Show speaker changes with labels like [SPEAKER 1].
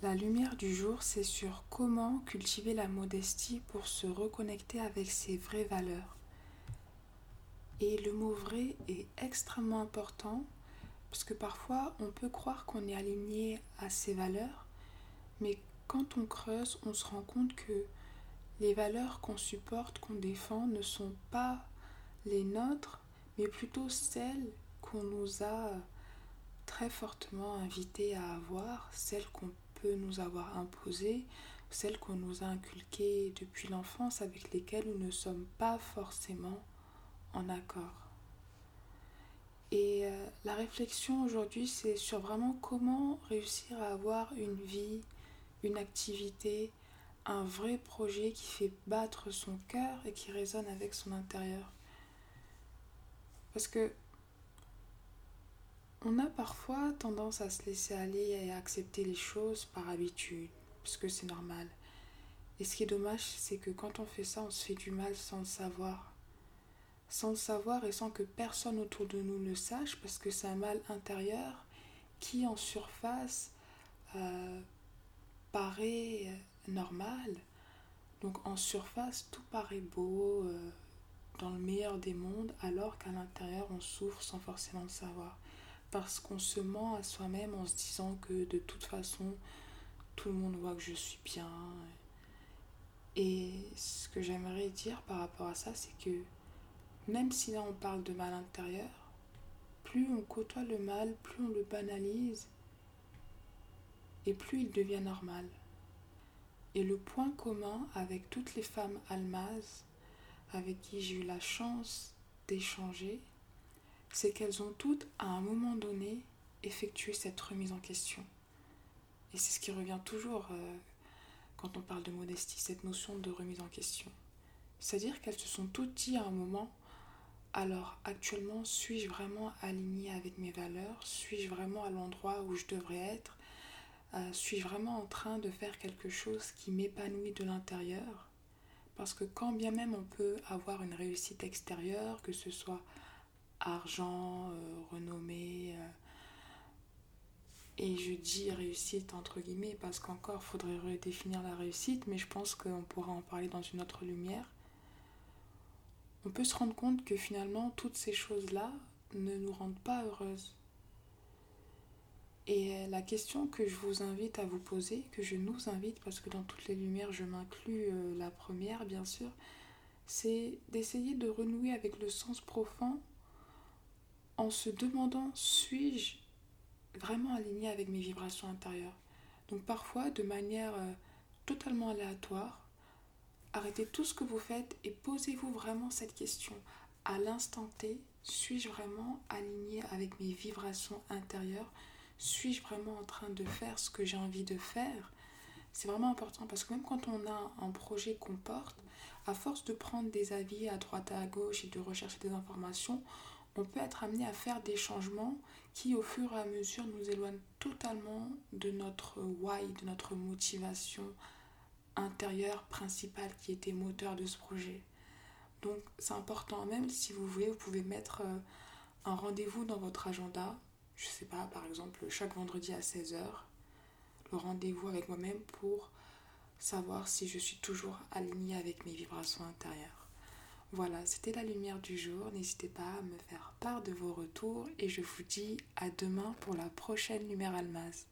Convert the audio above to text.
[SPEAKER 1] La lumière du jour, c'est sur comment cultiver la modestie pour se reconnecter avec ses vraies valeurs. Et le mot vrai est extrêmement important parce que parfois on peut croire qu'on est aligné à ses valeurs, mais quand on creuse, on se rend compte que les valeurs qu'on supporte, qu'on défend, ne sont pas les nôtres, mais plutôt celles qu'on nous a très fortement invités à avoir, celles qu'on peut nous avoir imposées, celles qu'on nous a inculquées depuis l'enfance, avec lesquelles nous ne sommes pas forcément en accord. Et euh, la réflexion aujourd'hui, c'est sur vraiment comment réussir à avoir une vie, une activité, un vrai projet qui fait battre son cœur et qui résonne avec son intérieur. Parce que on a parfois tendance à se laisser aller et à accepter les choses par habitude, parce que c'est normal. Et ce qui est dommage, c'est que quand on fait ça, on se fait du mal sans le savoir. Sans le savoir et sans que personne autour de nous le sache, parce que c'est un mal intérieur qui, en surface, euh, paraît euh, normal. Donc en surface, tout paraît beau, euh, dans le meilleur des mondes, alors qu'à l'intérieur, on souffre sans forcément le savoir parce qu'on se ment à soi-même en se disant que de toute façon, tout le monde voit que je suis bien. Et ce que j'aimerais dire par rapport à ça, c'est que même si là on parle de mal intérieur, plus on côtoie le mal, plus on le banalise, et plus il devient normal. Et le point commun avec toutes les femmes almazes avec qui j'ai eu la chance d'échanger, c'est qu'elles ont toutes, à un moment donné, effectué cette remise en question. Et c'est ce qui revient toujours euh, quand on parle de modestie, cette notion de remise en question. C'est-à-dire qu'elles se sont toutes dit à un moment, alors actuellement, suis-je vraiment alignée avec mes valeurs? Suis-je vraiment à l'endroit où je devrais être? Euh, Suis-je vraiment en train de faire quelque chose qui m'épanouit de l'intérieur? Parce que quand bien même on peut avoir une réussite extérieure, que ce soit argent, euh, renommée. Euh, et je dis réussite entre guillemets parce qu'encore faudrait redéfinir la réussite, mais je pense qu'on pourra en parler dans une autre lumière. On peut se rendre compte que finalement toutes ces choses-là ne nous rendent pas heureuses. Et euh, la question que je vous invite à vous poser, que je nous invite, parce que dans toutes les lumières je m'inclus la première bien sûr, c'est d'essayer de renouer avec le sens profond en se demandant suis-je vraiment aligné avec mes vibrations intérieures? Donc parfois, de manière euh, totalement aléatoire, arrêtez tout ce que vous faites et posez-vous vraiment cette question. À l'instant T, suis-je vraiment aligné avec mes vibrations intérieures? Suis-je vraiment en train de faire ce que j'ai envie de faire? C'est vraiment important parce que même quand on a un projet qu'on porte, à force de prendre des avis à droite à gauche et de rechercher des informations, on peut être amené à faire des changements qui au fur et à mesure nous éloignent totalement de notre why, de notre motivation intérieure principale qui était moteur de ce projet. Donc c'est important, même si vous voulez, vous pouvez mettre euh, un rendez-vous dans votre agenda, je sais pas, par exemple chaque vendredi à 16h, le rendez-vous avec moi-même pour savoir si je suis toujours alignée avec mes vibrations intérieures. Voilà, c'était la lumière du jour. N'hésitez pas à me faire part de vos retours et je vous dis à demain pour la prochaine lumière almaz.